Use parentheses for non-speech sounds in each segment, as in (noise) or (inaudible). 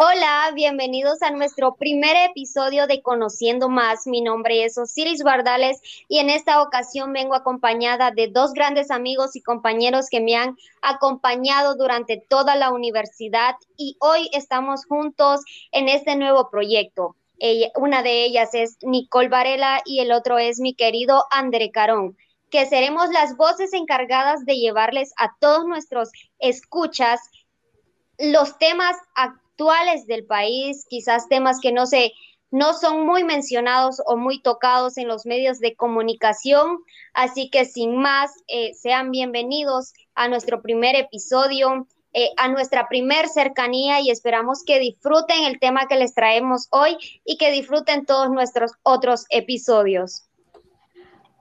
Hola, bienvenidos a nuestro primer episodio de Conociendo Más. Mi nombre es Osiris Bardales y en esta ocasión vengo acompañada de dos grandes amigos y compañeros que me han acompañado durante toda la universidad y hoy estamos juntos en este nuevo proyecto. una de ellas es Nicole Varela y el otro es mi querido André Carón que seremos las voces encargadas de llevarles a todos nuestros escuchas los temas actuales actuales del país, quizás temas que no se no son muy mencionados o muy tocados en los medios de comunicación. Así que sin más, eh, sean bienvenidos a nuestro primer episodio, eh, a nuestra primer cercanía y esperamos que disfruten el tema que les traemos hoy y que disfruten todos nuestros otros episodios.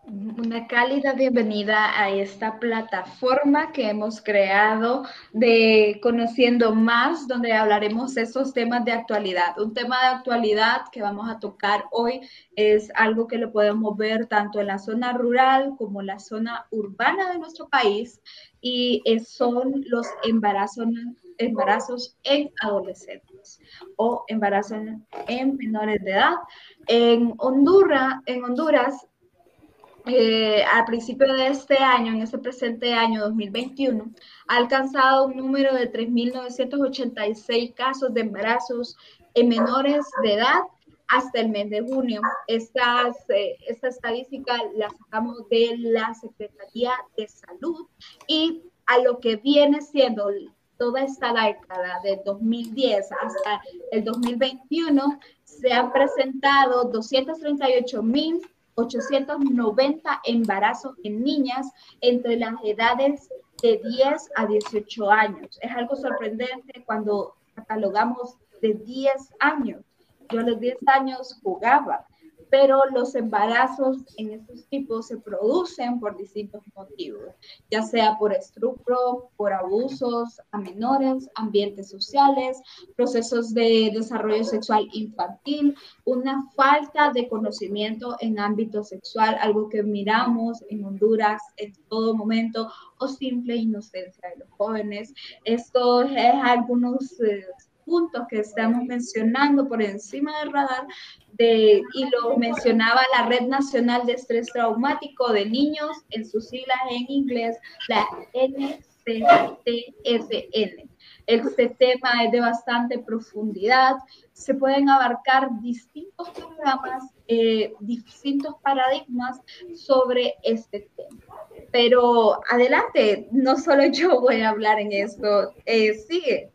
Una cálida bienvenida a esta plataforma que hemos creado de Conociendo Más, donde hablaremos esos temas de actualidad. Un tema de actualidad que vamos a tocar hoy es algo que lo podemos ver tanto en la zona rural como en la zona urbana de nuestro país y son los embarazos, embarazos en adolescentes o embarazos en menores de edad. En Honduras, en Honduras eh, al principio de este año, en este presente año 2021, ha alcanzado un número de 3.986 casos de embarazos en menores de edad hasta el mes de junio. Estas, eh, esta estadística la sacamos de la Secretaría de Salud y a lo que viene siendo toda esta década de 2010 hasta el 2021, se han presentado 238 mil 890 embarazos en niñas entre las edades de 10 a 18 años. Es algo sorprendente cuando catalogamos de 10 años. Yo a los 10 años jugaba, pero los embarazos en estos tipos se producen por distintos motivos, ya sea por estupro, por abusos a menores, ambientes sociales, procesos de desarrollo sexual infantil, una falta de conocimiento en ámbito sexual, algo que miramos en Honduras en todo momento, o simple inocencia de los jóvenes. Esto es algunos... Eh, puntos que estamos mencionando por encima del radar, de, y lo mencionaba la Red Nacional de Estrés Traumático de Niños, en sus siglas en inglés, la NCTFN. Este tema es de bastante profundidad, se pueden abarcar distintos programas, eh, distintos paradigmas sobre este tema. Pero adelante, no solo (laughs) yo voy a hablar en esto, eh, sigue.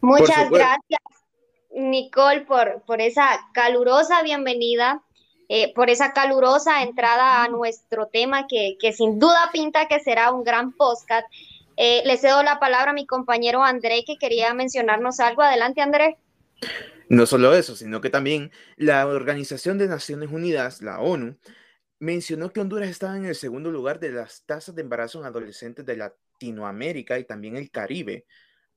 Muchas gracias, Nicole, por, por esa calurosa bienvenida, eh, por esa calurosa entrada a nuestro tema que, sin duda pinta que será un gran podcast. Eh, le cedo la palabra a mi compañero André, que quería mencionarnos algo. Adelante, André. No solo eso, sino que también la Organización de Naciones Unidas, la ONU, mencionó que Honduras estaba en el segundo lugar de las tasas de embarazo en adolescentes de Latinoamérica y también el Caribe,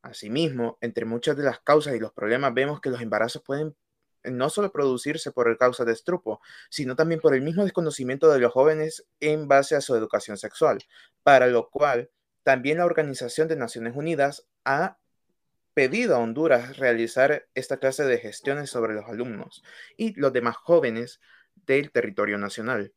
Asimismo, entre muchas de las causas y los problemas vemos que los embarazos pueden eh, no solo producirse por el causa de estrupo, sino también por el mismo desconocimiento de los jóvenes en base a su educación sexual, para lo cual también la Organización de Naciones Unidas ha pedido a Honduras realizar esta clase de gestiones sobre los alumnos y los demás jóvenes del territorio nacional.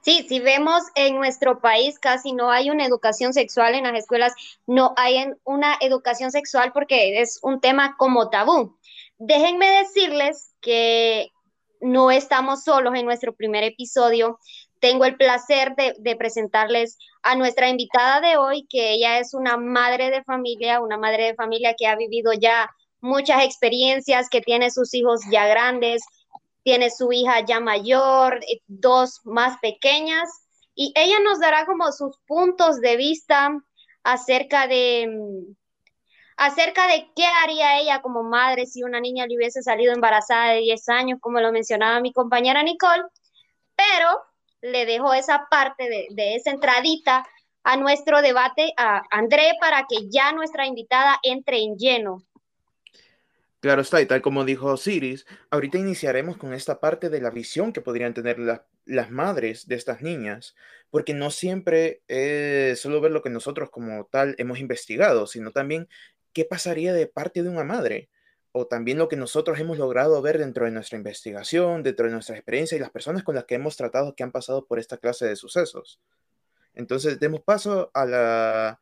Sí, si vemos en nuestro país casi no hay una educación sexual en las escuelas, no hay una educación sexual porque es un tema como tabú. Déjenme decirles que no estamos solos en nuestro primer episodio. Tengo el placer de, de, presentarles a nuestra invitada de hoy, que ella es una madre de familia, una madre de familia que ha vivido ya muchas experiencias, que tiene sus hijos ya grandes, tiene su hija ya mayor, eh, dos más pequeñas, y ella nos dará como sus puntos de vista acerca de mm, acerca de qué haría ella como madre si una niña le hubiese salido embarazada de 10 años, como lo mencionaba mi compañera Nicole, pero le dejo esa parte de, de esa entradita a nuestro debate a André para que ya nuestra invitada entre en lleno. Claro está, y tal como dijo Osiris, ahorita iniciaremos con esta parte de la visión que podrían tener las madres de estas niñas, porque no siempre es solo ver lo que nosotros como tal hemos investigado, sino también ¿qué pasaría de parte de una madre? O también lo que nosotros hemos logrado ver dentro de nuestra investigación, dentro de nuestra experiencia y las personas con las que hemos tratado que han pasado por esta clase de sucesos. Entonces, demos paso a la,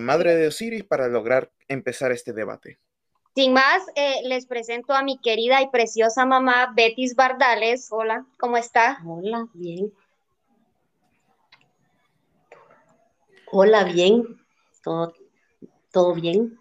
madre de Osiris para lograr empezar este debate. Sin más, eh, les presento a mi querida y preciosa mamá Betis Bardales. Hola, ¿cómo está? Hola, bien. Hola, bien. Todo, todo bien.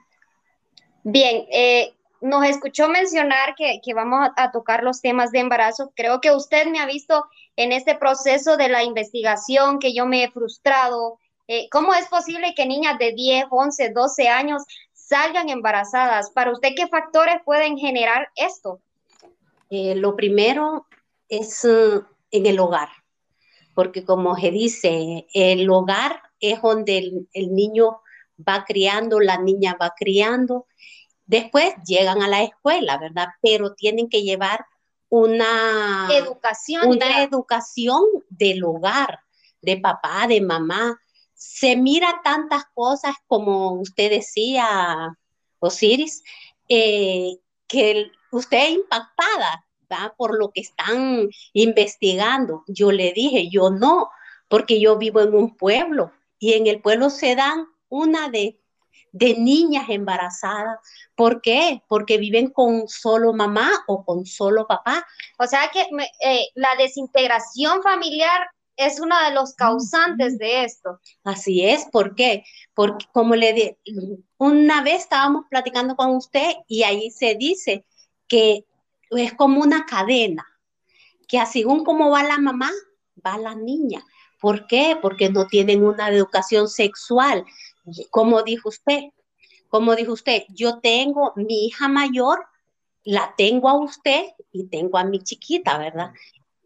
Bien, eh, nos escuchó mencionar que, vamos a, tocar los temas de embarazo. Creo que usted me ha visto en este proceso de la investigación, que yo me he frustrado. Eh, ¿Cómo es posible que niñas de 10, 11, 12 años salgan embarazadas? Para usted, ¿qué factores pueden generar esto? Eh, lo primero es en el hogar, porque como se dice, el hogar es donde el niño va criando, la niña va criando Después llegan a la escuela, ¿verdad? Pero tienen que llevar una educación, una educación del hogar, de papá, de mamá. Se mira tantas cosas como usted decía, Osiris, eh, que usted es impactada ¿verdad? por lo que están investigando. Yo le dije, yo no, porque yo vivo en un pueblo y en el pueblo se dan una de de niñas embarazadas. ¿Por qué? Porque viven con solo mamá o con solo papá. O sea que eh, la desintegración familiar es uno de los causantes de esto. Así es, ¿por qué? Porque como le di, una vez estábamos platicando con usted y ahí se dice que es como una cadena, que así como va la mamá, va la niña. ¿Por qué? Porque no tienen una educación sexual, como dijo usted, como dijo usted, yo tengo mi hija mayor, la tengo a usted y tengo a mi chiquita, ¿verdad?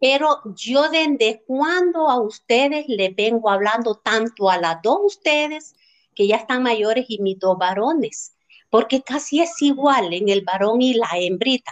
Pero yo desde cuando a ustedes les vengo hablando tanto a las dos ustedes, que ya están mayores, y mis dos varones, porque casi es igual en el varón y la hembrita.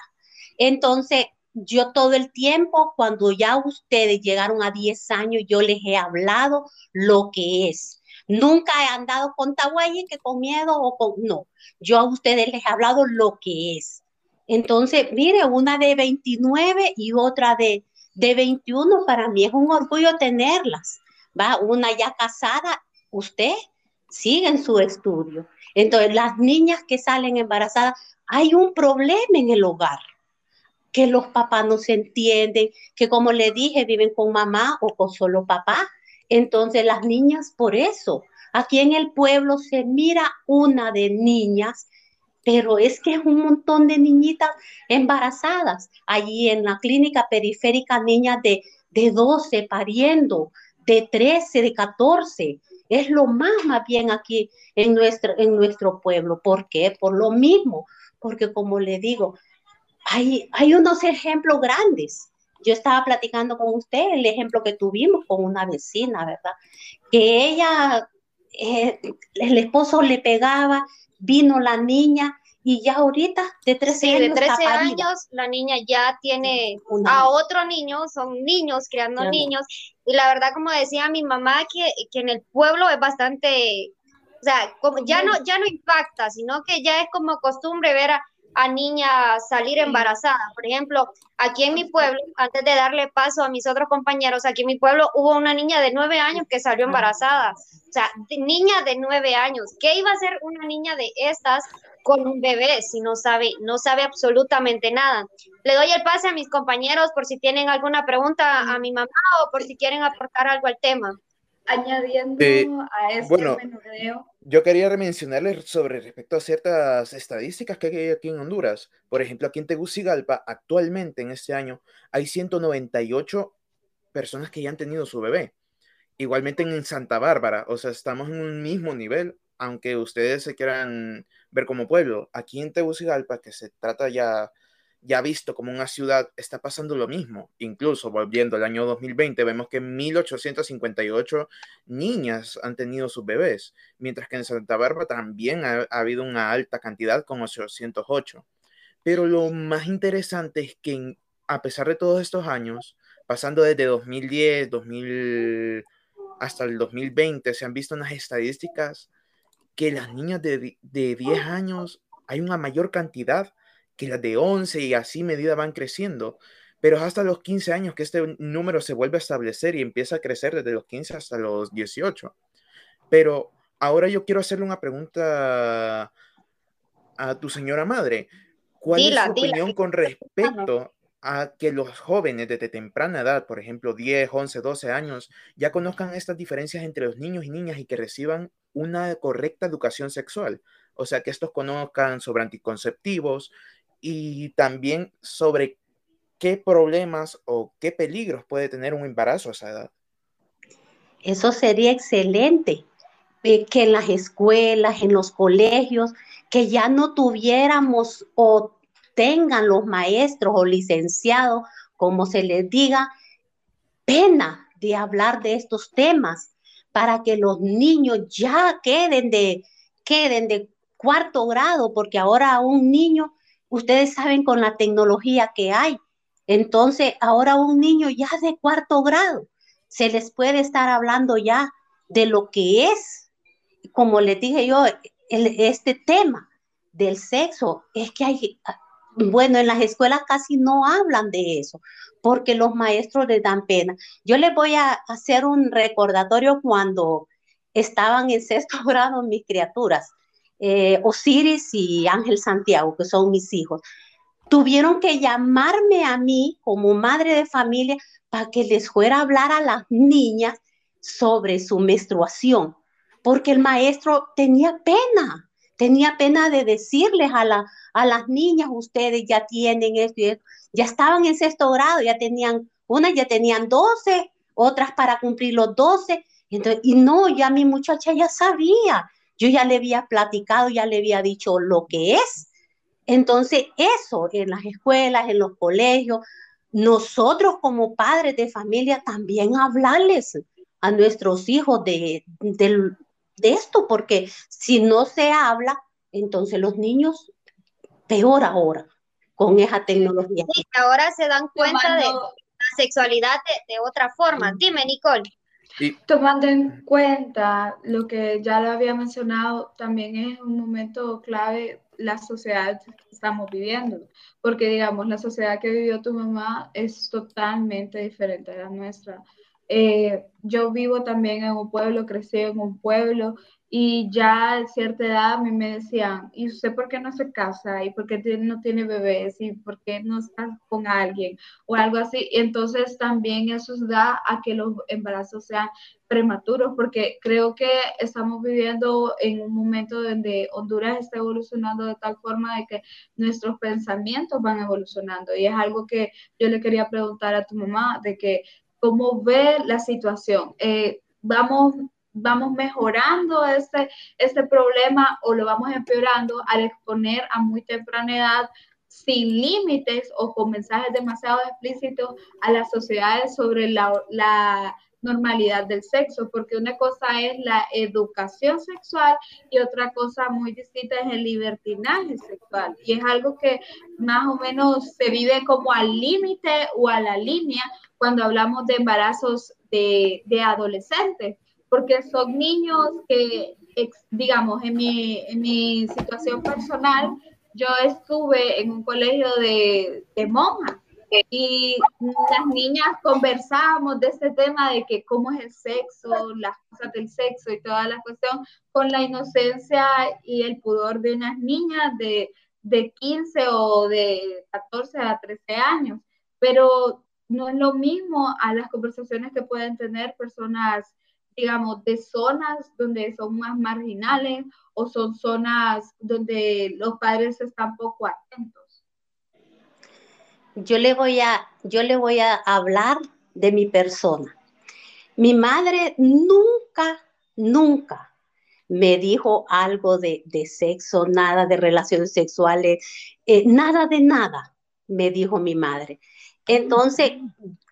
Entonces, yo todo el tiempo, cuando ya ustedes llegaron a 10 años, yo les he hablado lo que es. Nunca he andado con Tahuay que con miedo o con... No, yo a ustedes les he hablado lo que es. Entonces, mire, una de 29 y otra de, de 21, para mí es un orgullo tenerlas. Va, una ya casada, usted sigue en su estudio. Entonces, las niñas que salen embarazadas, hay un problema en el hogar, que los papás no se entienden, que como le dije, viven con mamá o con solo papá. Entonces las niñas, por eso, aquí en el pueblo se mira una de niñas, pero es que es un montón de niñitas embarazadas. Allí en la clínica periférica, niñas de, de 12 pariendo, de 13, de 14. Es lo más, más bien aquí en nuestro, en nuestro pueblo. ¿Por qué? Por lo mismo, porque como le digo, hay, hay unos ejemplos grandes yo estaba platicando con usted el ejemplo que tuvimos con una vecina, ¿verdad? Que ella, eh, el esposo le pegaba, vino la niña y ya ahorita de 13 años. de 13 años la niña ya tiene a otro niño, son niños creando niños. Y la verdad, como decía mi mamá, que, que en el pueblo es bastante, o sea, como ya no, ya no impacta, sino que ya es como costumbre ver a, a niñas salir embarazadas. Por ejemplo, aquí en mi pueblo, antes de darle paso a mis otros compañeros, aquí en mi pueblo hubo una niña de nueve años que salió embarazada. O sea, niña de nueve años. ¿Qué iba a hacer una niña de estas con un bebé si no sabe, no sabe absolutamente nada? Le doy el pase a mis compañeros por si tienen alguna pregunta a mi mamá o por si quieren aportar algo al tema. Añadiendo a este bueno, yo quería mencionarles sobre respecto a ciertas estadísticas que hay aquí en Honduras. Por ejemplo, aquí en Tegucigalpa, actualmente en este año, hay 198 personas que ya han tenido su bebé. Igualmente en Santa Bárbara, o sea, estamos en un mismo nivel, aunque ustedes se quieran ver como pueblo. Aquí en Tegucigalpa, que se trata ya ya visto como una ciudad, está pasando lo mismo. Incluso volviendo al año 2020, vemos que 1.858 niñas han tenido sus bebés, mientras que en Santa Bárbara también ha, habido una alta cantidad, como 808. Pero lo más interesante es que a pesar de todos estos años, pasando desde 2010, 2000 hasta el 2020, se han visto unas estadísticas que las niñas de, de 10 años hay una mayor cantidad que las de 11 y así medida van creciendo, pero es hasta los 15 años que este número se vuelve a establecer y empieza a crecer desde los 15 hasta los 18. Pero ahora yo quiero hacerle una pregunta a tu señora madre. ¿Cuál es su opinión con respecto a que los jóvenes desde temprana edad, por ejemplo, 10, 11, 12 años, ya conozcan estas diferencias entre los niños y niñas y que reciban una correcta educación sexual? O sea, que estos conozcan sobre anticonceptivos y también sobre qué problemas o qué peligros puede tener un embarazo a esa edad. Eso sería excelente, eh, que en las escuelas, en los colegios, que ya no tuviéramos o tengan los maestros o licenciados, como se les diga, pena de hablar de estos temas para que los niños ya queden de, queden de cuarto grado, porque ahora un niño, ustedes saben con la tecnología que hay, entonces ahora un niño ya de cuarto grado, se les puede estar hablando ya de lo que es, como les dije yo, este tema del sexo, es que hay, bueno, en las escuelas casi no hablan de eso, porque los maestros les dan pena. Yo les voy a hacer un recordatorio cuando estaban en sexto (laughs) grado mis criaturas, eh, Osiris y Ángel Santiago, que son mis hijos. Tuvieron que llamarme a mí como madre de familia para que les fuera a hablar a las niñas sobre su menstruación, porque el maestro tenía pena tenía pena de decirles a, la, a las niñas, ustedes ya tienen esto ya estaban en sexto grado, ya tenían, unas ya tenían 12, otras para cumplir los 12, entonces, y no, ya mi muchacha ya sabía, yo ya le había platicado, ya le había dicho lo que es. Entonces, eso en las escuelas, en los colegios, nosotros como padres de familia también hablarles a nuestros hijos de, de, de esto, porque si no se habla, entonces los niños, peor ahora, con esa tecnología. Sí, ahora se dan cuenta de la sexualidad de, otra forma. Dime, Nicole. Tomando en cuenta lo que ya lo había mencionado, también es un momento clave la sociedad que estamos viviendo, porque digamos, la sociedad que vivió tu mamá es totalmente diferente a la nuestra. Eh, yo vivo también en un pueblo, crecí en un pueblo y ya a cierta edad a mí me decían, ¿y usted por qué no se casa? ¿Y por qué no tiene bebés? ¿Y por qué no está con alguien? O algo así. Y entonces también eso da a que los embarazos sean prematuros, porque creo que estamos viviendo en un momento donde Honduras está evolucionando de tal forma de que nuestros pensamientos van evolucionando. Y es algo que yo le quería preguntar a tu mamá, de que cómo ve la situación. Eh, vamos, vamos mejorando este, este problema o lo vamos empeorando al exponer a muy temprana edad sin límites o con mensajes demasiado explícitos a las sociedades sobre la, la normalidad del sexo, porque una cosa es la educación sexual y otra cosa muy distinta es el libertinaje sexual. Y es algo que más o menos se vive como al límite o a la línea cuando hablamos de embarazos de, de adolescentes, porque son niños que, digamos, en mi, en mi situación personal, yo estuve en un colegio de, monjas y las niñas conversábamos de este tema de que cómo es el sexo, las cosas del sexo y toda la cuestión con la inocencia y el pudor de unas niñas de, de 15 o de 14 a 13 años. Pero no es lo mismo a las conversaciones que pueden tener personas, digamos, de zonas donde son más marginales o son zonas donde los padres están poco atentos yo le voy a, yo le voy a hablar de mi persona. Mi madre nunca, nunca me dijo algo de, sexo, nada de relaciones sexuales, eh, nada de nada, me dijo mi madre. Entonces,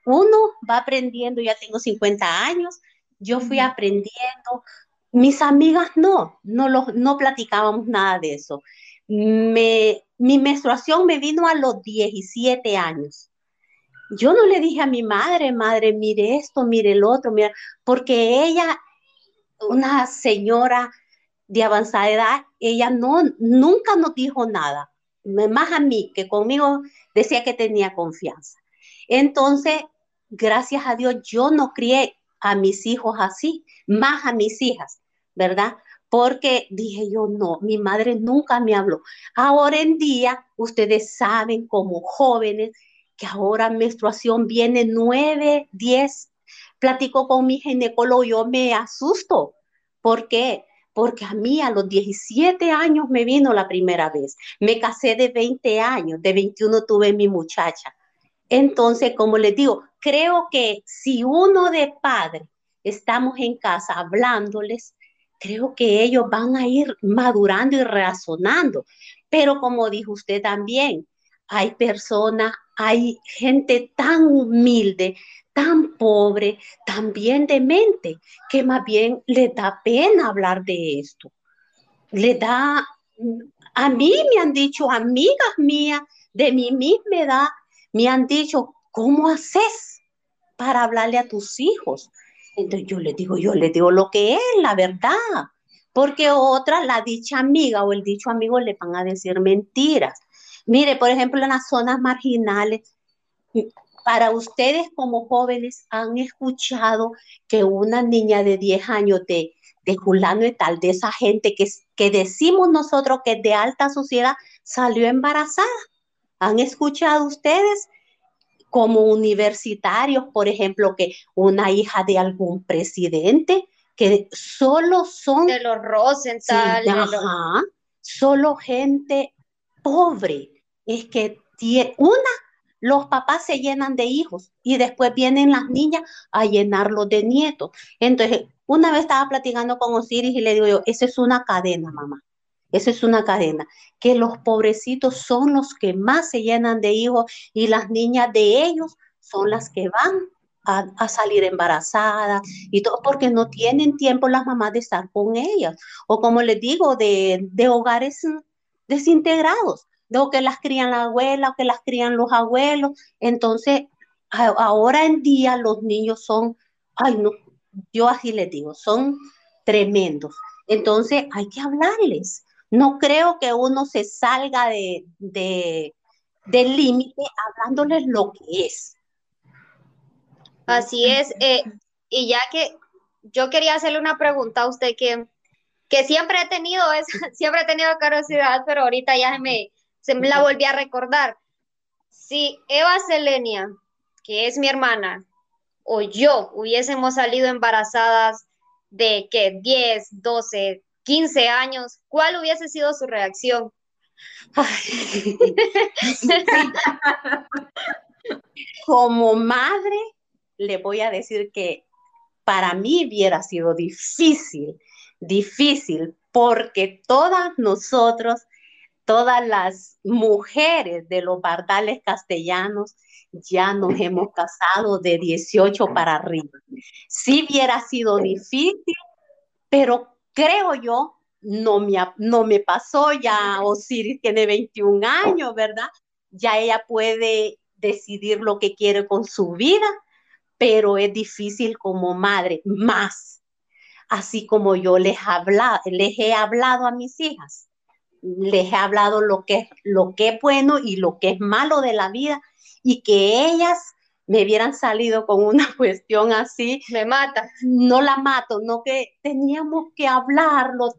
uno va aprendiendo, ya tengo 50 años, yo fui aprendiendo, mis amigas no, no, lo, no platicábamos nada de eso. Me, mi menstruación me vino a los 17 años. Yo no le dije a mi madre, madre, mire esto, mire el otro, mira, porque ella, una señora de avanzada edad, ella no, nunca nos dijo nada, más a mí, que conmigo decía que tenía confianza. Entonces, gracias a Dios, yo no crié a mis hijos así, más a mis hijas, ¿verdad? Porque dije yo, no, mi madre nunca me habló. Ahora en día, ustedes saben como jóvenes que ahora menstruación viene nueve, diez. Platico con mi ginecólogo, yo me asusto. ¿Por qué? Porque a mí a los 17 años me vino la primera vez. Me casé de 20 años, de 21 tuve mi muchacha. Entonces, como les digo, creo que si uno de padre estamos en casa hablándoles, creo que ellos van a ir madurando y razonando. Pero como dijo usted también, hay personas, hay gente tan humilde, tan pobre, tan bien de mente, que más bien le da pena hablar de esto. Le da, a mí me han dicho, amigas mías de mi misma edad, me han dicho, ¿cómo haces para hablarle a tus hijos? Entonces yo le digo, yo le digo lo que es, la verdad. Porque otra, la dicha amiga o el dicho amigo le van a decir mentiras. Mire, por ejemplo, en las zonas marginales, para ustedes como jóvenes han escuchado que una niña de 10 años de, de fulano y tal, de esa gente que, que decimos nosotros que es de alta sociedad, salió embarazada. ¿Han escuchado ustedes como universitarios, por ejemplo, que una hija de algún presidente, que solo son... De los Rosenthal. solo gente pobre. Es que tiene, una, los papás se llenan de hijos y después vienen las niñas a llenarlos de nietos. Entonces, una vez estaba platicando con Osiris y le digo yo, esa es una cadena, mamá. Esa es una cadena, que los pobrecitos son los que más se llenan de hijos y las niñas de ellos son las que van a, salir embarazadas y todo porque no tienen tiempo las mamás de estar con ellas. O como les digo, de, hogares desintegrados, de que las crían la abuela o que las crían los abuelos. Entonces, ahora en día los niños son, ay no, yo así les digo, son tremendos. Entonces hay que hablarles, no creo que uno se salga de, del límite hablándoles lo que es. Así es. Eh, y ya que yo quería hacerle una pregunta a usted que, que siempre he tenido (laughs) siempre he tenido curiosidad, pero ahorita ya se me, se me la volví a recordar. Si Eva Selenia, que es mi hermana, o yo hubiésemos salido embarazadas de que 10, 12, 15 años, ¿cuál hubiese sido su reacción? Como madre, le voy a decir que para mí hubiera sido difícil, difícil, porque todas nosotros, todas las mujeres de los bardales castellanos, ya nos hemos casado de 18 para arriba. Sí hubiera sido difícil, pero creo yo, no me, no me pasó, ya Osiris tiene 21 años, ¿verdad? Ya ella puede decidir lo que quiere con su vida, pero es difícil como madre, más, así como yo les, habla, les he hablado a mis hijas, les he hablado lo que, lo que es bueno y lo que es malo de la vida, y que ellas me hubieran salido con una (laughs) cuestión así, me mata. No la mato, no que teníamos que hablarlo,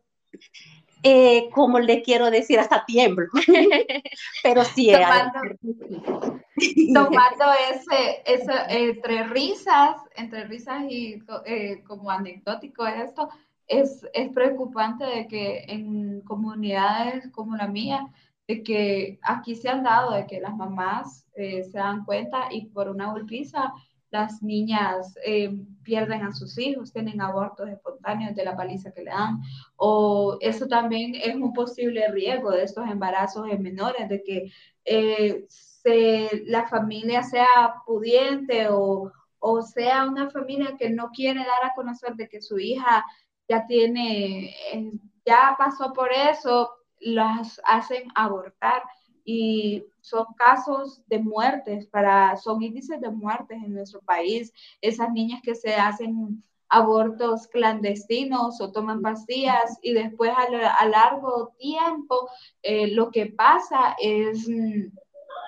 eh, como le quiero decir, hasta tiemblo. (laughs) Pero sí, tomando, (laughs) tomando ese, ese, entre risas, entre risas y eh, como anecdótico esto, es, es preocupante de que en comunidades como la mía, de que aquí se han dado de que las mamás eh, se dan cuenta y por una golpiza las niñas eh, pierden a sus hijos, tienen abortos espontáneos de la paliza que le dan, o eso también es un posible riesgo de estos embarazos en menores, de que eh, la familia sea pudiente o, o sea una familia que no quiere dar a conocer de que su hija ya tiene, ya pasó por eso, las hacen abortar y son casos de muertes, para, son índices de muertes en nuestro país, esas niñas que se hacen abortos clandestinos o toman pastillas y después a, largo tiempo eh, lo que pasa es, mm,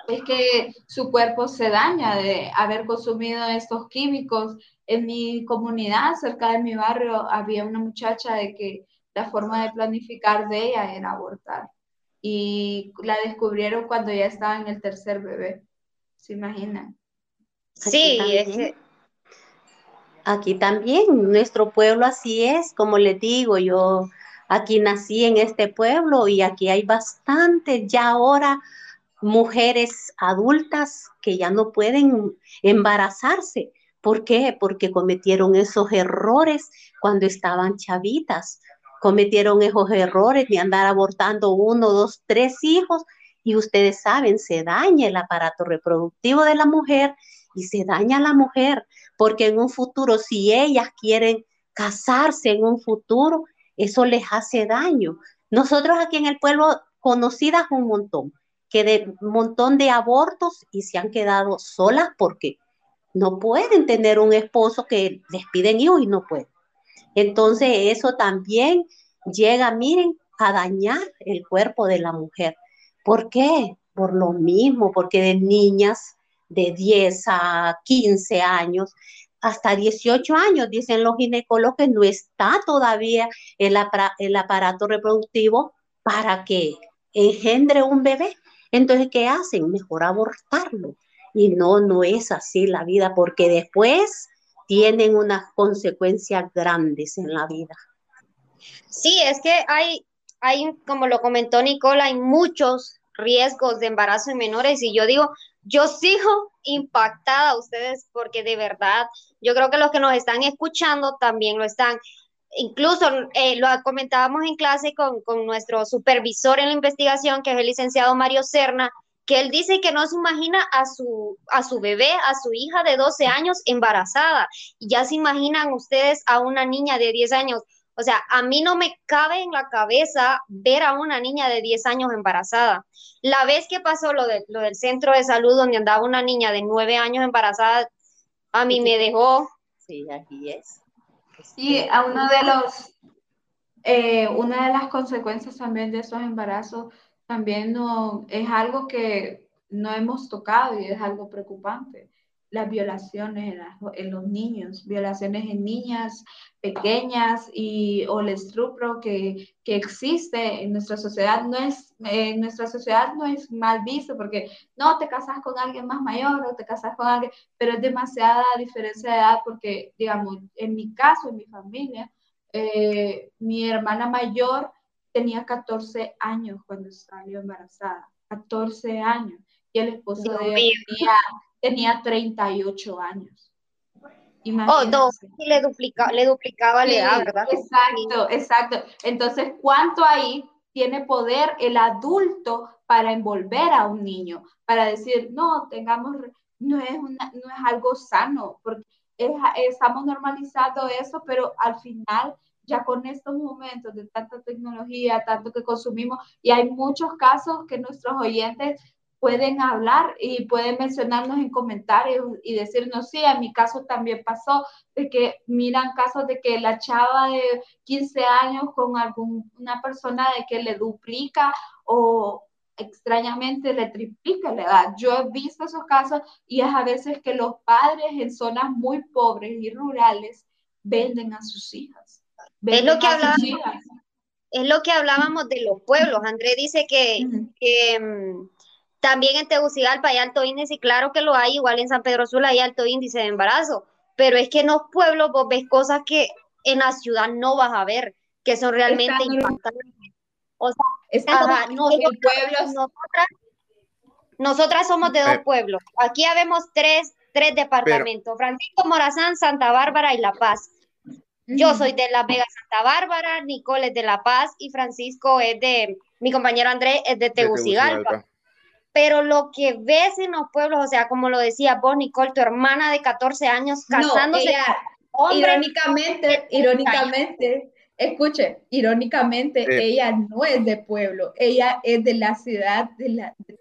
es que su cuerpo se daña de haber consumido estos químicos. En mi comunidad, cerca de mi barrio, había una muchacha de que la forma de planificar de ella era abortar y la descubrieron cuando ya estaba en el tercer bebé. ¿Se imaginan? Sí, aquí también, nuestro pueblo así es, como les digo, yo aquí nací en este pueblo y aquí hay bastantes ya ahora mujeres adultas que ya no pueden embarazarse. ¿Por qué? Porque cometieron esos errores cuando estaban chavitas, cometieron esos errores de andar abortando uno, dos, tres hijos y ustedes saben, se daña el aparato reproductivo de la mujer y se daña a la mujer, porque en un futuro, si ellas quieren casarse en un futuro, eso les hace daño. Nosotros aquí en el pueblo, conocidas un montón, que de un montón de abortos y se han quedado solas porque no pueden tener un esposo que les piden hijos y no pueden. Entonces eso también llega, miren, a dañar el cuerpo de la mujer. ¿Por qué? Por lo mismo, porque de niñas de 10 a 15 años, hasta 18 años, dicen los ginecólogos, que no está todavía el, el aparato reproductivo para que engendre un bebé. Entonces, ¿qué hacen? Mejor abortarlo. Y no, no es así la vida, porque después tienen unas consecuencias grandes en la vida. Sí, es que hay, hay, como lo comentó Nicola, hay muchos riesgos de embarazo en menores y yo digo, yo sigo impactada a ustedes porque de verdad, yo creo que los que nos están escuchando también lo están. Incluso eh, lo comentábamos en clase con, con nuestro supervisor en la investigación, que es el licenciado Mario Serna, que él dice que no se imagina a su, a su bebé, a su hija de 12 años embarazada. Y ya se imaginan ustedes a una niña de 10 años. O sea, a mí no me cabe en la cabeza ver a una niña de 10 años embarazada. La vez que pasó lo, de, lo del centro de salud donde andaba una niña de 9 años embarazada, a mí me dejó. Sí, aquí es. Sí, a uno de los, eh, una de las consecuencias también de esos embarazos también no, es algo que no hemos tocado y es algo preocupante. Las violaciones en, los niños, violaciones en niñas pequeñas y o el estupro que, que, existe en nuestra sociedad no es en nuestra sociedad no es mal visto porque no te casas con alguien más mayor o te casas con alguien, pero es demasiada diferencia de edad porque digamos en mi caso en mi familia eh, mi hermana mayor tenía 14 años cuando salió embarazada, 14 años y el esposo de ella tenía tenía 38 años. Oh, dos, y le, duplica, le duplicaba la edad, ¿verdad? Exacto, exacto. Entonces, ¿cuánto ahí tiene poder el adulto para envolver a un niño? Para decir, no, tengamos, no es, una, no es algo sano, porque estamos normalizando eso, pero al final ya con estos momentos de tanta tecnología, tanto que consumimos, y hay muchos casos que nuestros oyentes pueden hablar y pueden mencionarnos en comentarios y decirnos, sí, en mi caso también pasó, de que miran casos de que la chava de 15 años con alguna persona de que le duplica o extrañamente le triplica la edad. Yo he visto esos casos y es a veces que los padres en zonas muy pobres y rurales venden a sus hijas. Es lo que hablábamos. Es lo que hablábamos de los pueblos. André dice que, que mm, también en Tegucigalpa hay alto índice, y claro que lo hay, igual en San Pedro Sula hay alto índice de embarazo, pero es que en los pueblos vos ves cosas que en la ciudad no vas a ver, que son realmente impactantes. O sea, nosotras, somos de dos pueblos. Aquí habemos tres, tres departamentos, Francisco Morazán, Santa Bárbara y La Paz. Yo soy de La Vega Santa Bárbara, Nicole es de La Paz y Francisco es de, mi compañero Andrés es de Tegucigalpa. Pero lo que ves en los pueblos, o sea, como lo decía vos, Nicole, tu hermana de 14 años casándose. irónicamente, irónicamente, escuche, irónicamente, ella no es de pueblo, ella es de la ciudad de, la, de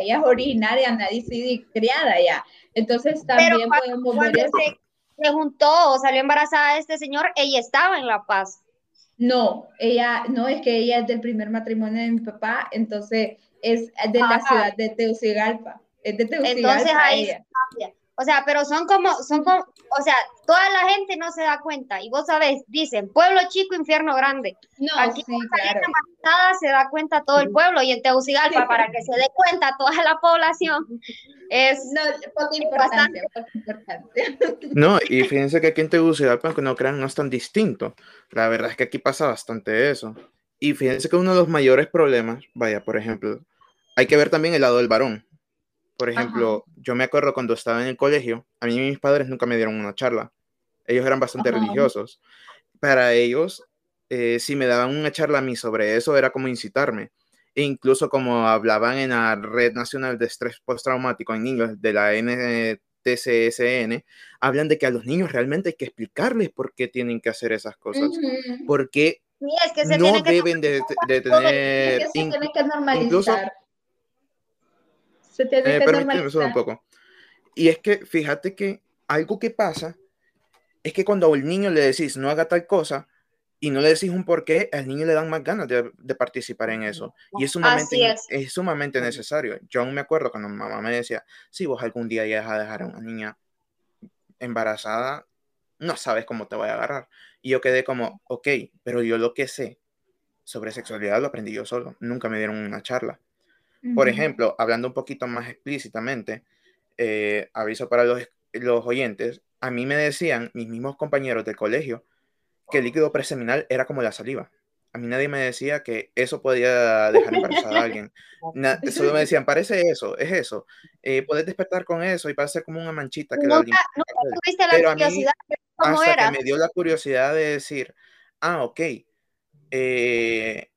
ella es originaria, nadie y criada allá. Entonces también podemos ver se juntó o salió embarazada de este señor, ella estaba en La Paz. No, ella, no, es que ella es del primer matrimonio de mi papá, entonces es de la ciudad de Tegucigalpa. Es de Tegucigalpa. Entonces ahí cambia. O sea, pero son como, son como, o sea, toda la gente no se da cuenta. Y vos sabés, dicen, pueblo chico, infierno grande. No, Aquí sí, claro. se da cuenta todo el pueblo y en Tegucigalpa, para que se dé cuenta toda la población, es no, poco importante, poco importante. No, y fíjense que aquí en Tegucigalpa, aunque no crean, no es tan distinto. La verdad es que aquí pasa bastante eso. Y fíjense que uno de los mayores problemas, vaya, por ejemplo, hay que ver también el lado del varón. Por ejemplo, yo me acuerdo cuando estaba en el colegio, a mí mis padres nunca me dieron una charla. Ellos eran bastante religiosos. Para ellos, eh, si me daban una charla a mí sobre eso, era como incitarme. E incluso como hablaban en la Red Nacional de Estrés Postraumático en inglés, de la NTCSN, hablan de que a los niños realmente hay que explicarles por qué tienen que hacer esas cosas. Porque no deben de, tener... que normalizar. Se tiene eh, que un poco. Y es que fíjate que algo que pasa es que cuando al niño le decís no haga tal cosa y no le decís un porqué, al niño le dan más ganas de, participar en eso. Y es sumamente, es. sumamente necesario. Yo aún me acuerdo cuando mi mamá me decía, si vos algún día llegas a dejar a una niña embarazada, no sabes cómo te voy a agarrar. Y yo quedé como, ok, pero yo lo que sé sobre sexualidad lo aprendí yo solo. Nunca me dieron una charla. Por ejemplo, hablando un poquito más explícitamente, eh, aviso para los, los oyentes, a mí me decían mis mismos compañeros del colegio que el líquido preseminal era como la saliva. A mí nadie me decía que eso podía dejar embarazada a alguien. (laughs) solo me decían, parece eso, es eso. Eh, puedes despertar con eso y parece como una manchita que la Pero a mí, hasta que me dio la curiosidad de decir, ah, ok, eh,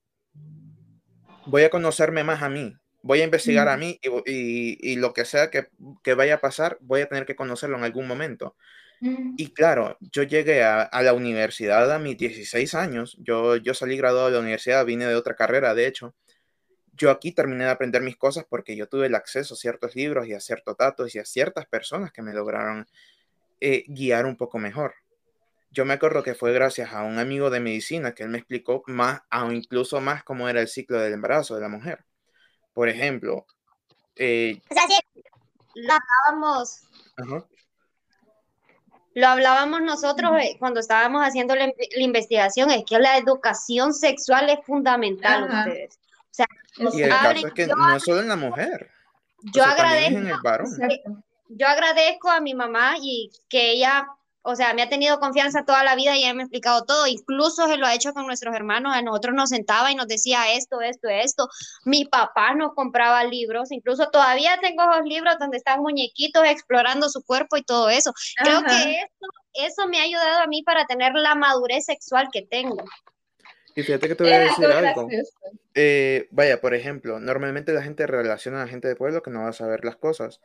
voy a conocerme más a mí voy a investigar a mí y, lo que sea que, vaya a pasar, voy a tener que conocerlo en algún momento. Y claro, yo llegué a, la universidad a mis 16 años, yo, yo salí graduado de la universidad, vine de otra carrera, de hecho. Yo aquí terminé de aprender mis cosas porque yo tuve el acceso a ciertos libros y a ciertos datos y a ciertas personas que me lograron eh, guiar un poco mejor. Yo me acuerdo que fue gracias a un amigo de medicina que él me explicó más, o incluso más cómo era el ciclo del embarazo de la mujer. Por ejemplo, eh, o sea, lo hablábamos, lo hablábamos nosotros eh, cuando estábamos haciendo la, investigación, es que la educación sexual es fundamental ustedes. O sea, y el caso es que no es solo en la mujer. Yo agradezco, yo agradezco a mi mamá y que ella o sea, me ha tenido confianza toda la vida y ella me ha explicado todo. Incluso se lo ha hecho con nuestros hermanos. A nosotros nos sentaba y nos decía esto, esto, esto. Mi papá nos compraba libros. Incluso todavía tengo esos libros donde están muñequitos explorando su cuerpo y todo eso. Creo que eso, eso me ha ayudado a mí para tener la madurez sexual que tengo. Y fíjate que te voy a decir algo. Eh, vaya, por ejemplo, normalmente la gente relaciona a la gente de pueblo que no va a saber las cosas.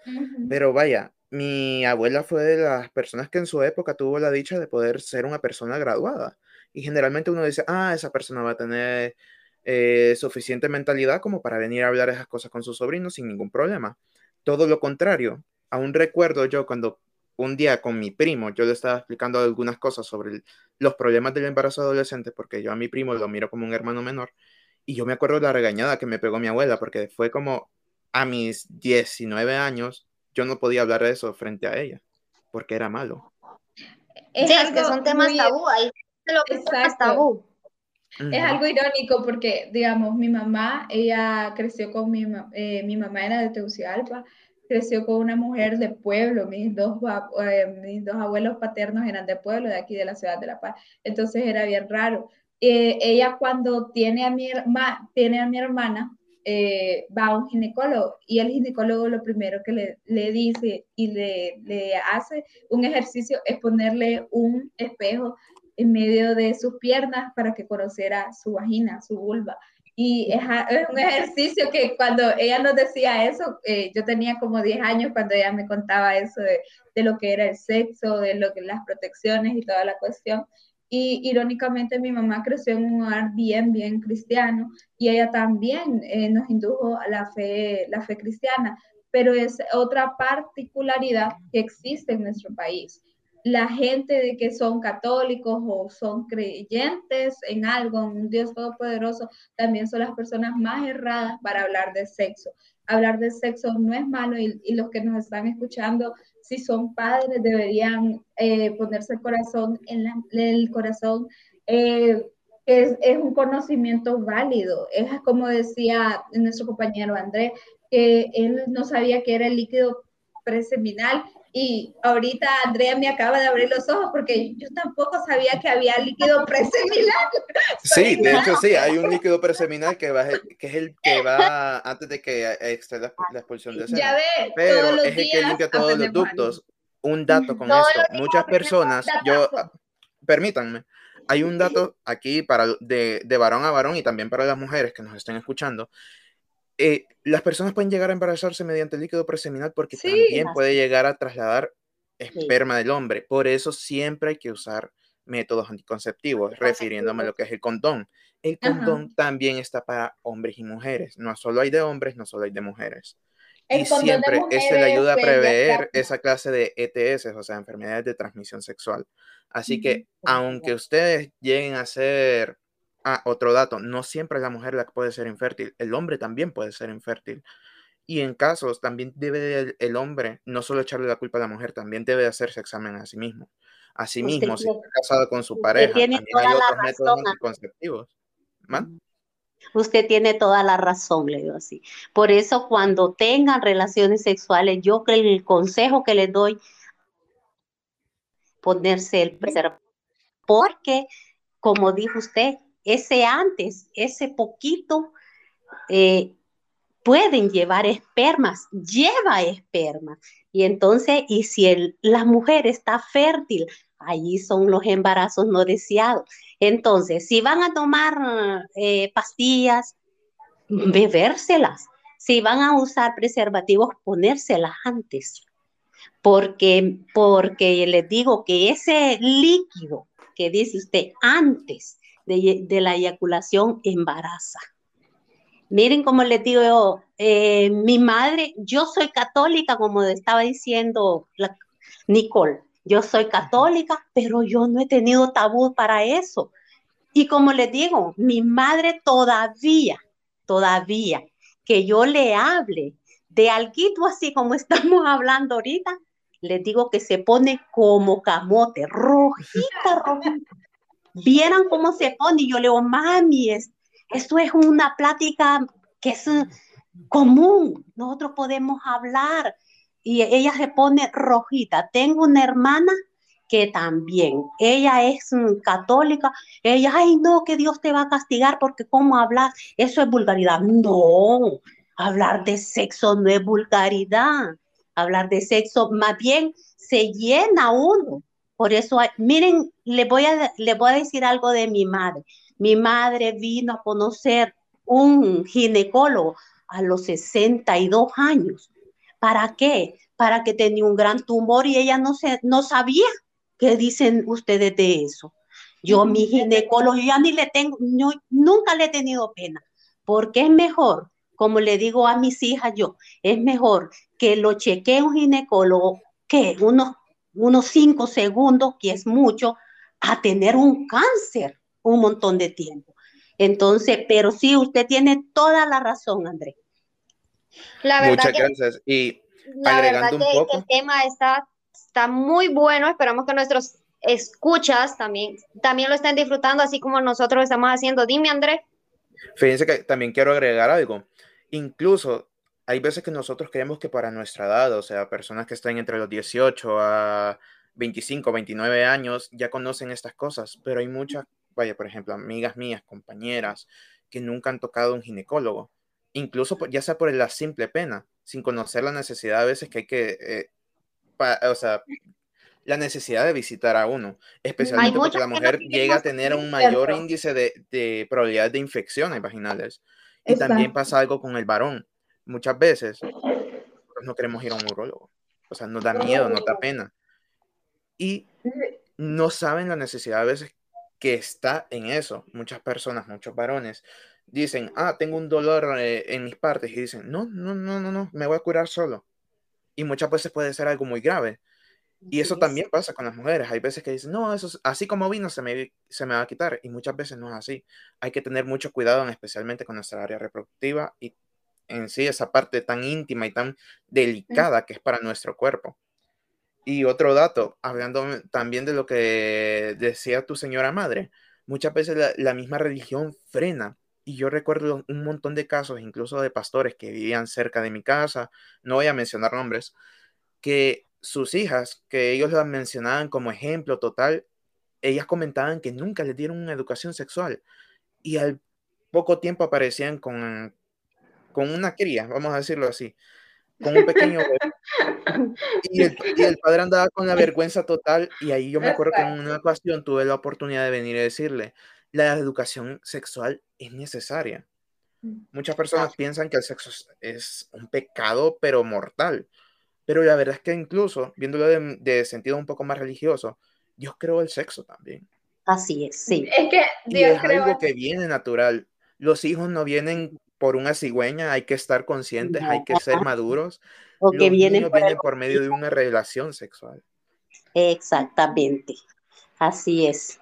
Pero vaya, mi abuela fue de las personas que en su época tuvo la dicha de poder ser una persona graduada. Y generalmente uno dice, ah, esa persona va a tener eh, suficiente mentalidad como para venir a hablar esas cosas con sus sobrinos sin ningún problema. Todo lo contrario. Aún recuerdo yo cuando un día con mi primo, yo le estaba explicando algunas cosas sobre los problemas del embarazo adolescente, porque yo a mi primo lo miro como un hermano menor, y yo me acuerdo la regañada que me pegó mi abuela, porque fue como a mis 19 años, yo no podía hablar de eso frente a ella, porque era malo. Es sí, que son temas tabú, ahí lo que es tabú. Es algo irónico porque, digamos, mi mamá, ella creció con mi, eh, mi mamá era de Tegucigalpa, creció con una mujer de pueblo, mis dos, eh, mis dos abuelos paternos eran de pueblo, de aquí de la ciudad de La Paz, entonces era bien raro. Eh, ella cuando tiene a mi, tiene a mi hermana, eh, va a un ginecólogo y el ginecólogo lo primero que le, le dice y le, le, hace un ejercicio es ponerle un espejo en medio de sus piernas para que conociera su vagina, su vulva. Y es, un ejercicio que cuando ella nos decía eso, eh, yo tenía como 10 años cuando ella me contaba eso de, de, lo que era el sexo, de lo que las protecciones y toda la cuestión. Y irónicamente mi mamá creció en un hogar bien, bien cristiano y ella también eh, nos indujo a la fe, la fe cristiana, pero es otra particularidad que existe en nuestro país. la gente de que son católicos o son creyentes en algo, en un Dios todopoderoso, también son las personas más erradas para hablar de sexo. Hablar de sexo no es malo y, los que nos están escuchando, si son padres, deberían eh, ponerse el corazón en el corazón. Eh, es, es, un conocimiento válido. Es como decía nuestro compañero Andrés, que él no sabía que era el líquido preseminal y ahorita Andrea me acaba de abrir los ojos porque yo tampoco sabía que había líquido preseminal. (laughs) Sí, de hecho sí, hay un líquido preseminal que, va, que es el que va antes de que extra la, expulsión de semen. Ya ve, pero es el que limpia todos los ductos. Un dato con esto, muchas personas, yo, permítanme, hay un dato aquí para de, de varón a varón y también para las mujeres que nos estén escuchando, eh, las personas pueden llegar a embarazarse mediante el líquido preseminal porque también puede llegar a trasladar esperma del hombre. Por eso siempre hay que usar métodos anticonceptivos, refiriéndome a lo que es el condón. El condón también está para hombres y mujeres. No solo hay de hombres, no solo hay de mujeres. y siempre eso le ayuda a prever esa clase de ETS, o sea, enfermedades de transmisión sexual. Así que, aunque ustedes lleguen a ser Ah, otro dato, no siempre la mujer la puede ser infértil, el hombre también puede ser infértil. Y en casos también debe el, hombre no solo echarle la culpa a la mujer, también debe hacerse examen a sí mismo. A sí mismo, si está casado con su pareja, también hay otros métodos anticonceptivos. Usted tiene toda la razón, le digo así. Por eso cuando tengan relaciones sexuales, yo creo el consejo que les doy, ponerse el preservativo. Porque, como dijo usted, ese antes, ese poquito, eh, pueden llevar espermas, lleva espermas. Y entonces, y si la mujer está fértil, allí son los embarazos no deseados. Entonces, si van a tomar eh, pastillas, bebérselas. Si van a usar preservativos, ponérselas antes. Porque, porque les digo que ese líquido que dice usted antes de, la eyaculación embaraza. Miren cómo les digo eh, mi madre, yo soy católica, como estaba diciendo Nicole, yo soy católica, pero yo no he tenido tabú para eso. Y como les digo, mi madre todavía, todavía, que yo le hable de algo así como (laughs) estamos hablando ahorita, les digo que se pone como camote, rojita, rojita vieran cómo se pone. Y yo le digo, mami, es, esto es una plática que es uh, común, nosotros podemos hablar. Y ella se pone rojita. Tengo una hermana que también, ella es uh, católica, ella, ay no, que Dios te va a castigar porque cómo hablas, eso es vulgaridad. No, hablar de sexo no es vulgaridad, hablar de sexo más bien se llena uno, por eso, miren, le voy, a, le voy a decir algo de mi madre. Mi madre vino a conocer un ginecólogo a los 62 años. ¿Para qué? Para que tenía un gran tumor y ella no, se, no sabía qué dicen ustedes de eso. Yo, mi ginecólogo, ya ni le tengo, nunca le he tenido pena, porque es mejor, como le digo a mis hijas yo, es mejor que lo chequee un ginecólogo que unos unos cinco segundos, que es mucho, a tener un cáncer un montón de tiempo. Entonces, pero sí, usted tiene toda la razón, André. La verdad Muchas gracias. Y agregando un poco. el tema está, está muy bueno. Esperamos que nuestros escuchas también, también lo estén disfrutando, así como nosotros estamos haciendo. Dime, André. Fíjense que también quiero agregar algo. Incluso hay veces que nosotros creemos que para nuestra edad, o sea, personas que están entre los 18 a 25, 29 años, ya conocen estas cosas, pero hay muchas, vaya, por ejemplo, amigas mías, compañeras, que nunca han tocado un ginecólogo, incluso ya sea por la simple pena, sin conocer la necesidad a veces que hay que, eh, o sea, la necesidad de visitar a uno, especialmente porque la mujer llega a tener un mayor índice de, de probabilidad de infecciones vaginales. Y también pasa algo con el varón muchas veces no queremos ir a un urologo. O sea, nos da miedo, nos da pena. Y no saben la necesidad a veces que está en eso. Muchas personas, muchos varones dicen, ah, tengo un dolor eh, en mis partes y dicen, no, no, no, no, no, me voy a curar solo. Y muchas veces puede ser algo muy grave. Y eso también pasa con las mujeres. Hay veces que dicen, no, eso así como vino se me, se me va a quitar. Y muchas veces no es así. Hay que tener mucho cuidado, especialmente con nuestra área reproductiva y en sí esa parte tan íntima y tan delicada que es para nuestro cuerpo. Y otro dato, hablando también de lo que decía tu señora madre, muchas veces la, misma religión frena. Y yo recuerdo un montón de casos, incluso de pastores que vivían cerca de mi casa, no voy a mencionar nombres, que sus hijas, que ellos las mencionaban como ejemplo total, ellas comentaban que nunca les dieron una educación sexual y al poco tiempo aparecían con, con una cría, vamos a decirlo así, con un pequeño Y el, padre andaba con la vergüenza total y ahí yo me acuerdo que en una ocasión tuve la oportunidad de venir a decirle, la educación sexual es necesaria. Mm. Muchas personas piensan que el sexo es un pecado, pero mortal. Pero la verdad es que incluso, viéndolo de, sentido un poco más religioso, Dios creó el sexo también. Así es, sí. Es que Dios es algo que viene natural. Los hijos no vienen por una cigüeña, hay que estar conscientes, hay que ser maduros. O que vienen por, por medio de una relación sexual. Exactamente, así es.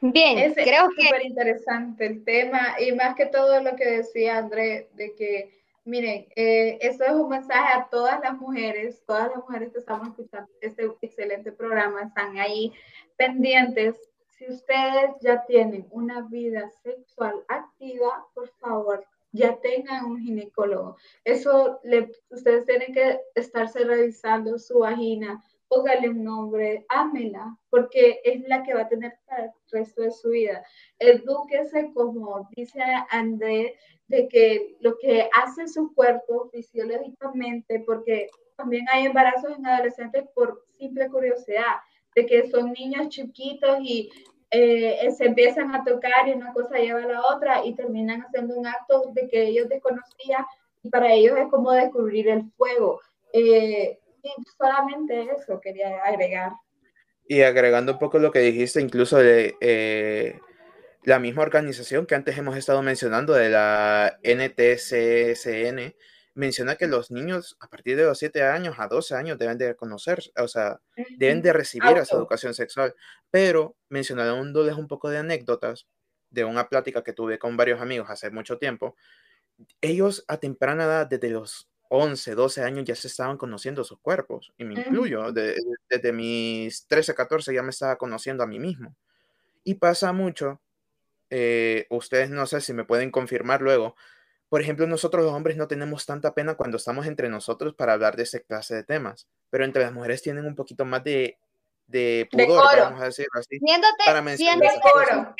Bien, creo que... Es súper interesante el tema y más que todo lo que decía André, de que, miren, eh, eso es un mensaje a todas las mujeres, todas las mujeres que estamos escuchando este excelente programa, están ahí pendientes si ustedes ya tienen una vida sexual activa, por favor, ya tengan un ginecólogo. Eso le, ustedes tienen que estarse revisando su vagina, póngale un nombre, ámela, porque es la que va a tener para el resto de su vida. Edúquese, como dice André, de que lo que hace su cuerpo fisiológicamente, porque también hay embarazos en adolescentes por simple curiosidad de que son niños chiquitos y eh, se empiezan a tocar y una cosa lleva a la otra y terminan haciendo un acto de que ellos desconocían y para ellos es como descubrir el fuego. Eh, y solamente eso quería agregar. Y agregando un poco lo que dijiste, incluso de eh, la misma organización que antes hemos estado mencionando, de la NTCSN, menciona que los niños a partir de los 7 años a 12 años deben de conocer, o sea, deben de recibir esa educación sexual. Pero mencionándoles un poco de anécdotas de una plática que tuve con varios amigos hace mucho tiempo, ellos a temprana edad, desde los 11, 12 años ya se estaban conociendo sus cuerpos, y me incluyo, desde mis 13, 14 ya me estaba conociendo a mí mismo. Y pasa mucho, eh, ustedes no sé si me pueden confirmar luego, por ejemplo, nosotros los hombres no tenemos tanta pena cuando estamos entre nosotros para hablar de ese clase de temas, pero entre las mujeres tienen un poquito más de, de pudor, vamos a decirlo así. para mencionar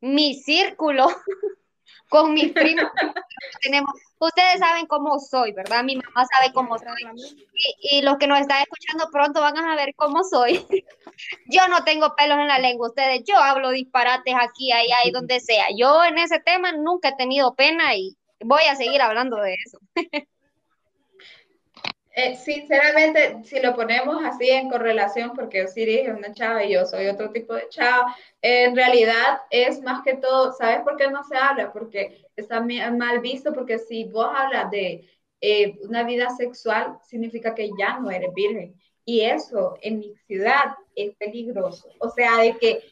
mi círculo (laughs) con mis primos tenemos, ustedes saben cómo soy, ¿verdad? Mi mamá sabe cómo soy. Y, y, los que nos están escuchando pronto van a ver cómo soy. (laughs) Yo no tengo pelos en la lengua, ustedes, yo hablo disparates aquí, allá y donde sea. Yo en ese tema nunca he tenido pena y voy a seguir hablando de eso. (laughs) Eh, sinceramente, si lo ponemos así en correlación, porque Osiris es una chava y yo soy otro tipo de chava, en realidad es más que todo, ¿sabes por qué no se habla? Porque está mal visto, porque si vos hablas de eh, una vida sexual, significa que ya no eres virgen. Y eso en mi ciudad es peligroso. O sea, de que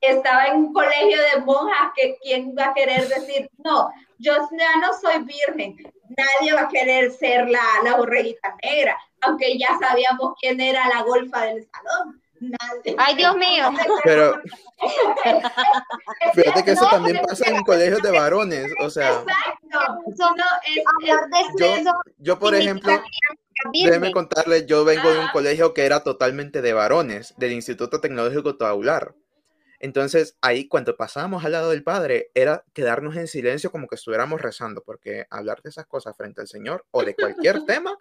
estaba en un colegio de monjas, que ¿quién va a querer decir, no, yo ya no soy virgen, nadie va a querer ser la, la borreguita negra, aunque ya sabíamos quién era la golfa del salón. Ay, Dios mío. (laughs) Pero (laughs) fíjate que eso también pasa en colegios de varones, o sea. yo, yo, por ejemplo, déjeme contarle, yo vengo de un colegio que era totalmente de varones, del Instituto Tecnológico Taular. Entonces, ahí cuando pasábamos al lado del Padre, era quedarnos en silencio como que estuviéramos rezando, porque hablar de esas cosas frente al Señor o de cualquier (laughs) tema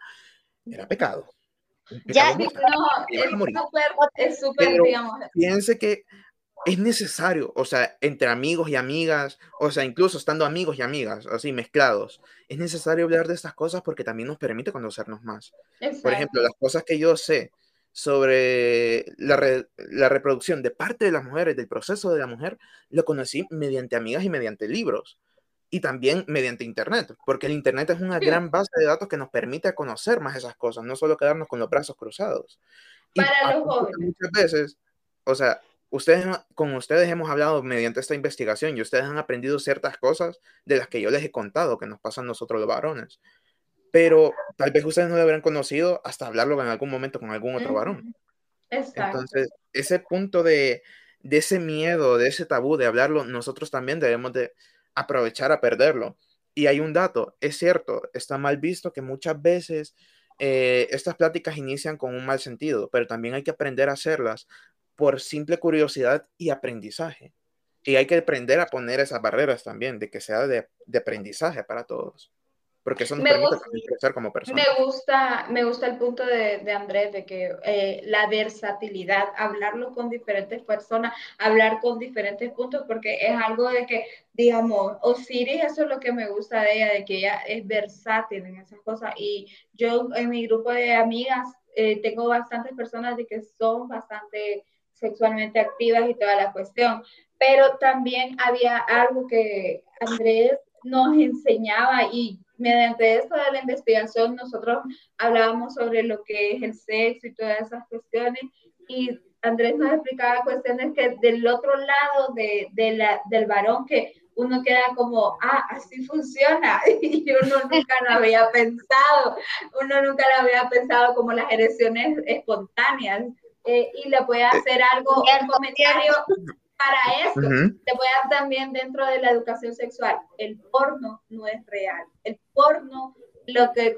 era pecado. ya, no, es súper, digamos. Piense que es necesario, o sea, entre amigos y amigas, o sea, incluso estando amigos y amigas, así mezclados, es necesario hablar de estas cosas porque también nos permite conocernos más. Por ejemplo, las cosas que yo sé sobre la, la, reproducción de parte de las mujeres, del proceso de la mujer, lo conocí mediante amigas y mediante libros. y también mediante Internet, porque el Internet es una gran base de datos que nos permite conocer más esas cosas, no solo quedarnos con los brazos cruzados. Para los jóvenes. Muchas veces, o sea, ustedes, con ustedes hemos hablado mediante esta investigación y ustedes han aprendido ciertas cosas de las que yo les he contado que nos pasan nosotros los varones, pero tal vez ustedes no lo habrán conocido hasta hablarlo en algún momento con algún otro varón. Exacto. Entonces, ese punto de, de ese miedo, de ese tabú de hablarlo, nosotros también debemos de aprovechar a perderlo. Y hay un dato, es cierto, está mal visto que muchas veces eh, estas pláticas inician con un mal sentido, pero también hay que aprender a hacerlas por simple curiosidad y aprendizaje. Y hay que aprender a poner esas barreras también, de que sea de aprendizaje para todos porque eso nos me permite gusta, crecer como persona. Me gusta, me gusta el punto de, de Andrés, de que eh, la versatilidad, hablarlo con diferentes personas, hablar con diferentes puntos, porque es algo de que, digamos, Osiris, eso es lo que me gusta de ella, de que ella es versátil en esas cosas. Y yo en mi grupo de amigas eh, tengo bastantes personas de que son bastante sexualmente activas y toda la cuestión. Pero también había algo que Andrés nos enseñaba y mediante esto de la investigación nosotros hablábamos sobre lo que es el sexo y todas esas cuestiones y Andrés nos explicaba cuestiones que del otro lado de, de la, del varón que uno queda como, ah, así funciona, (laughs) y uno nunca lo había pensado, uno nunca lo había pensado como las erecciones espontáneas, eh, y le puede hacer algo, un comentario para eso, te voy a dar también dentro de la educación sexual, el porno no es real. El porno, lo que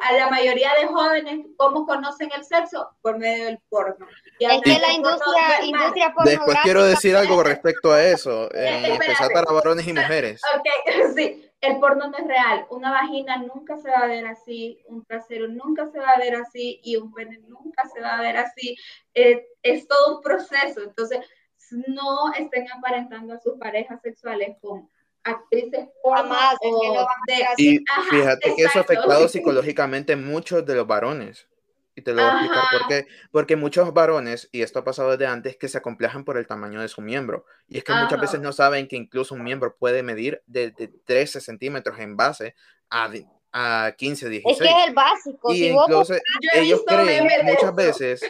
a la mayoría de jóvenes, ¿cómo conocen el sexo? Por medio del porno. Y es que la industria, industria Después quiero decir algo respecto a eso, (laughs) en especial para varones y mujeres. Ok, (laughs) sí. El porno no es real. Una vagina nunca se va a ver así, un trasero nunca se va a ver así y un pene nunca se va a ver así. Eh, es todo un proceso. Entonces, no estén aparentando a sus parejas sexuales con actrices porno o Y fíjate que eso ha afectado psicológicamente muchos de los varones. Y te lo voy a explicar por qué. Porque muchos varones, y esto ha pasado desde antes, que se acomplejan por el tamaño de su miembro. Y es que muchas veces no saben que incluso un miembro puede medir de, 13 centímetros en base a, a 15, 16. Es que es el básico. Y incluso ellos creen muchas veces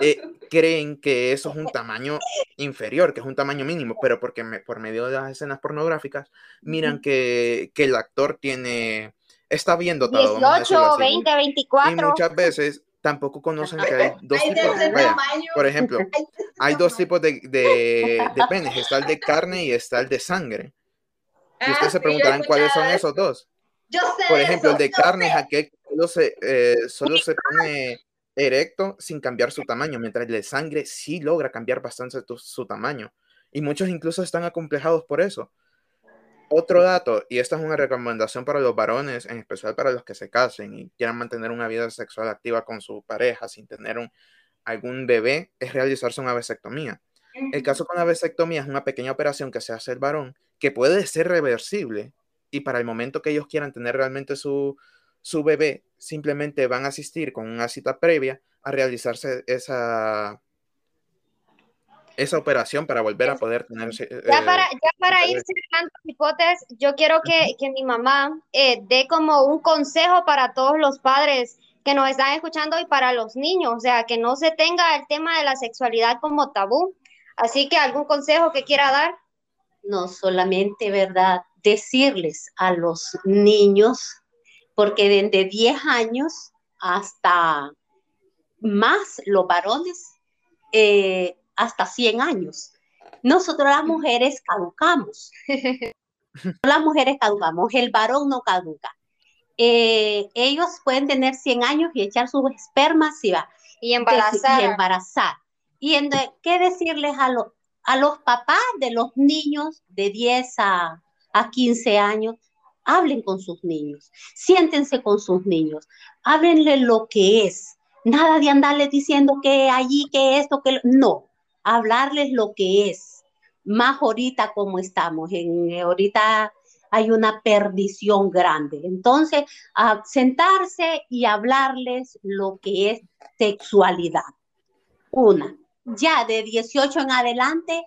eh, creen que eso es un tamaño inferior, que es un tamaño mínimo, pero porque por medio de las escenas pornográficas miran que, que el actor tiene, está bien dotado. 18, 20, 24. Y muchas veces tampoco conocen que hay dos tipos de, vaya, por ejemplo, hay dos tipos de, de, de, penes, está el de carne y está el de sangre. Y ustedes ah, se preguntarán cuáles son esos dos. Yo sé por ejemplo, el de carne es aquel que solo se, eh, solo se pone erecto sin cambiar su tamaño, mientras el de sangre sí logra cambiar bastante su tamaño. Y muchos incluso están acomplejados por eso. Otro dato, y esta es una recomendación para los varones, en especial para los que se casen y quieran mantener una vida sexual activa con su pareja sin tener un, algún bebé, es realizarse una vasectomía. El caso con la vasectomía es una pequeña operación que se hace el varón que puede ser reversible y para el momento que ellos quieran tener realmente su, su bebé, simplemente van a asistir con una cita previa a realizarse esa, esa operación para volver a poder tener... Eh, ya, para, ya para ir cerrando hipótesis, yo quiero que, que mi mamá eh, dé como un consejo para todos los padres que nos están escuchando y para los niños, o sea, que no se tenga el tema de la sexualidad como tabú. Así que algún consejo que quiera dar. No solamente, ¿verdad? Decirles a los niños porque desde 10 años hasta más los varones, eh, hasta 100 años. Nosotros las mujeres caducamos. (laughs) las mujeres caducamos, el varón no caduca. Eh, ellos pueden tener 100 años y echar sus espermas y, va, y embarazar. Y embarazar. Y en, qué decirles a, a los papás de los niños de 10 a, a 15 años, hablen con sus niños, siéntense con sus niños, háblenle lo que es, nada de andarles diciendo que allí, que esto, que no, hablarles lo que es, más ahorita como estamos, en, ahorita hay una perdición grande. Entonces, a sentarse y hablarles lo que es sexualidad. Una, ya de 18 en adelante,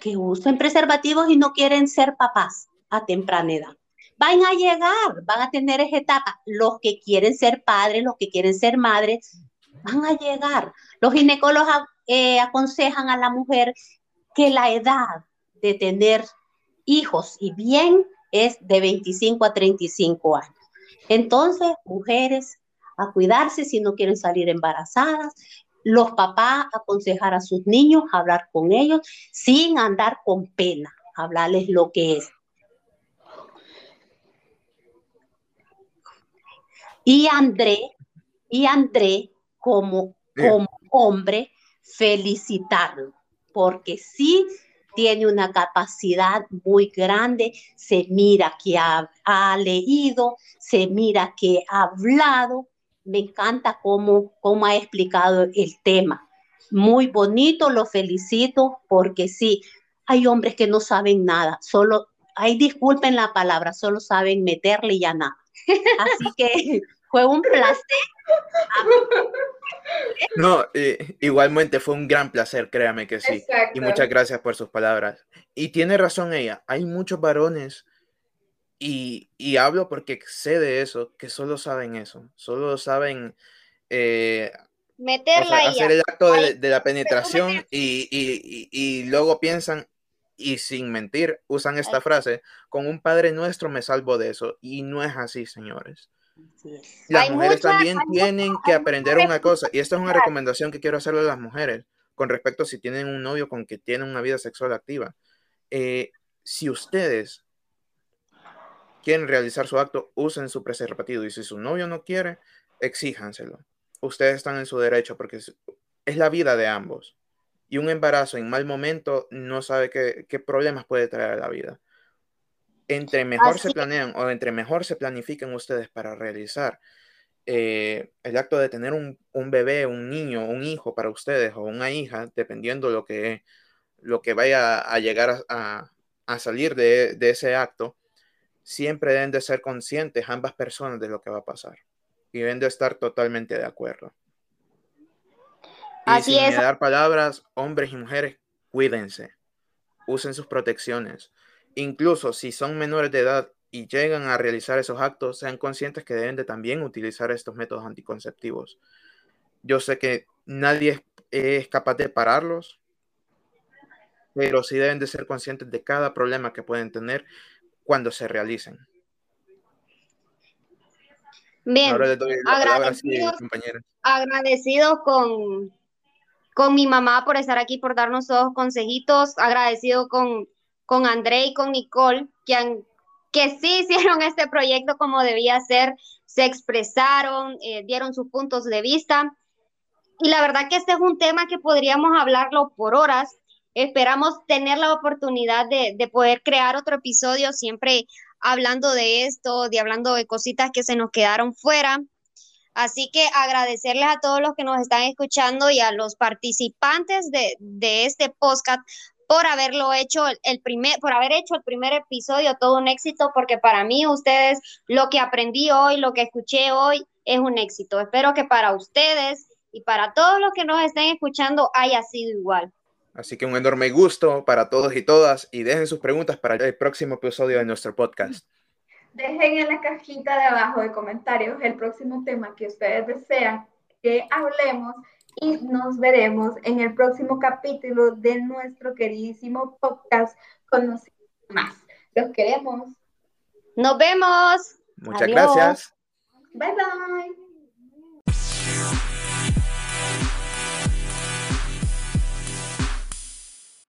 que usen preservativos y no quieren ser papás a temprana edad. Van a llegar, van a tener esa etapa. Los que quieren ser padres, los que quieren ser madres, van a llegar. Los ginecólogos eh, aconsejan a la mujer que la edad de tener hijos y bien es de 25 a 35 años. Entonces, mujeres, a cuidarse si no quieren salir embarazadas, los papás aconsejar a sus niños, hablar con ellos sin andar con pena, hablarles lo que es. Y André, y André como, como hombre, felicitarlo, porque sí tiene una capacidad muy grande, se mira que ha, ha leído, se mira que ha hablado, me encanta cómo, cómo ha explicado el tema. Muy bonito, lo felicito porque sí, hay hombres que no saben nada, solo, hay disculpen la palabra, solo saben meterle ya nada. Así que fue un placer. (laughs) No, igualmente fue un gran placer, créame que sí. Y muchas gracias por sus palabras. Y tiene razón ella, hay muchos varones y, hablo porque sé de eso, que solo saben eso, solo saben eh, Meterla hacer el acto de, la penetración y, luego piensan, y sin mentir, usan esta frase, con un Padre nuestro me salvo de eso. Y no es así, señores. Las mujeres también tienen que aprender una cosa, y esta es una recomendación que quiero hacerle a las mujeres con respecto a si tienen un novio con que tienen una vida sexual activa. Eh, si ustedes quieren realizar su acto, usen su preservativo. Y si su novio no quiere, exíjanselo. Ustedes están en su derecho porque es, la vida de ambos. Y un embarazo en mal momento no sabe qué, problemas puede traer a la vida. Entre mejor se planean o entre mejor se planifiquen ustedes para realizar eh, el acto de tener un, bebé, un niño, un hijo para ustedes o una hija, dependiendo lo que, lo que vaya a llegar a, salir de, ese acto, siempre deben de ser conscientes ambas personas de lo que va a pasar y deben de estar totalmente de acuerdo. Y Así sin es. dar palabras, hombres y mujeres, cuídense, usen sus protecciones. Incluso si son menores de edad y llegan a realizar esos actos, sean conscientes que deben de también utilizar estos métodos anticonceptivos. Yo sé que nadie es capaz de pararlos, pero sí deben de ser conscientes de cada problema que pueden tener cuando se realicen. Bien, agradecido, con, con mi mamá por estar aquí, por darnos todos consejitos, agradecido con, con André y con Nicole, que, que sí hicieron este proyecto como debía ser, se expresaron, eh, dieron sus puntos de vista. Y la verdad que este es un tema que podríamos hablarlo por horas, Esperamos tener la oportunidad de, poder crear otro episodio siempre hablando de esto, de hablando de cositas que se nos quedaron fuera. Así que agradecerles a todos los que nos están escuchando y a los participantes de, este podcast por haberlo hecho el primer, por haber hecho el primer episodio, todo un éxito, porque para mí ustedes, lo que aprendí hoy, lo que escuché hoy, es un éxito. Espero que para ustedes y para todos los que nos estén escuchando haya sido igual. Así que un enorme gusto para todos y todas y dejen sus preguntas para el próximo episodio de nuestro podcast. Dejen en la cajita de abajo de comentarios el próximo tema que ustedes desean que hablemos y nos veremos en el próximo capítulo de nuestro queridísimo podcast Conociendo Más. Los queremos. Nos vemos. Muchas gracias. Bye bye.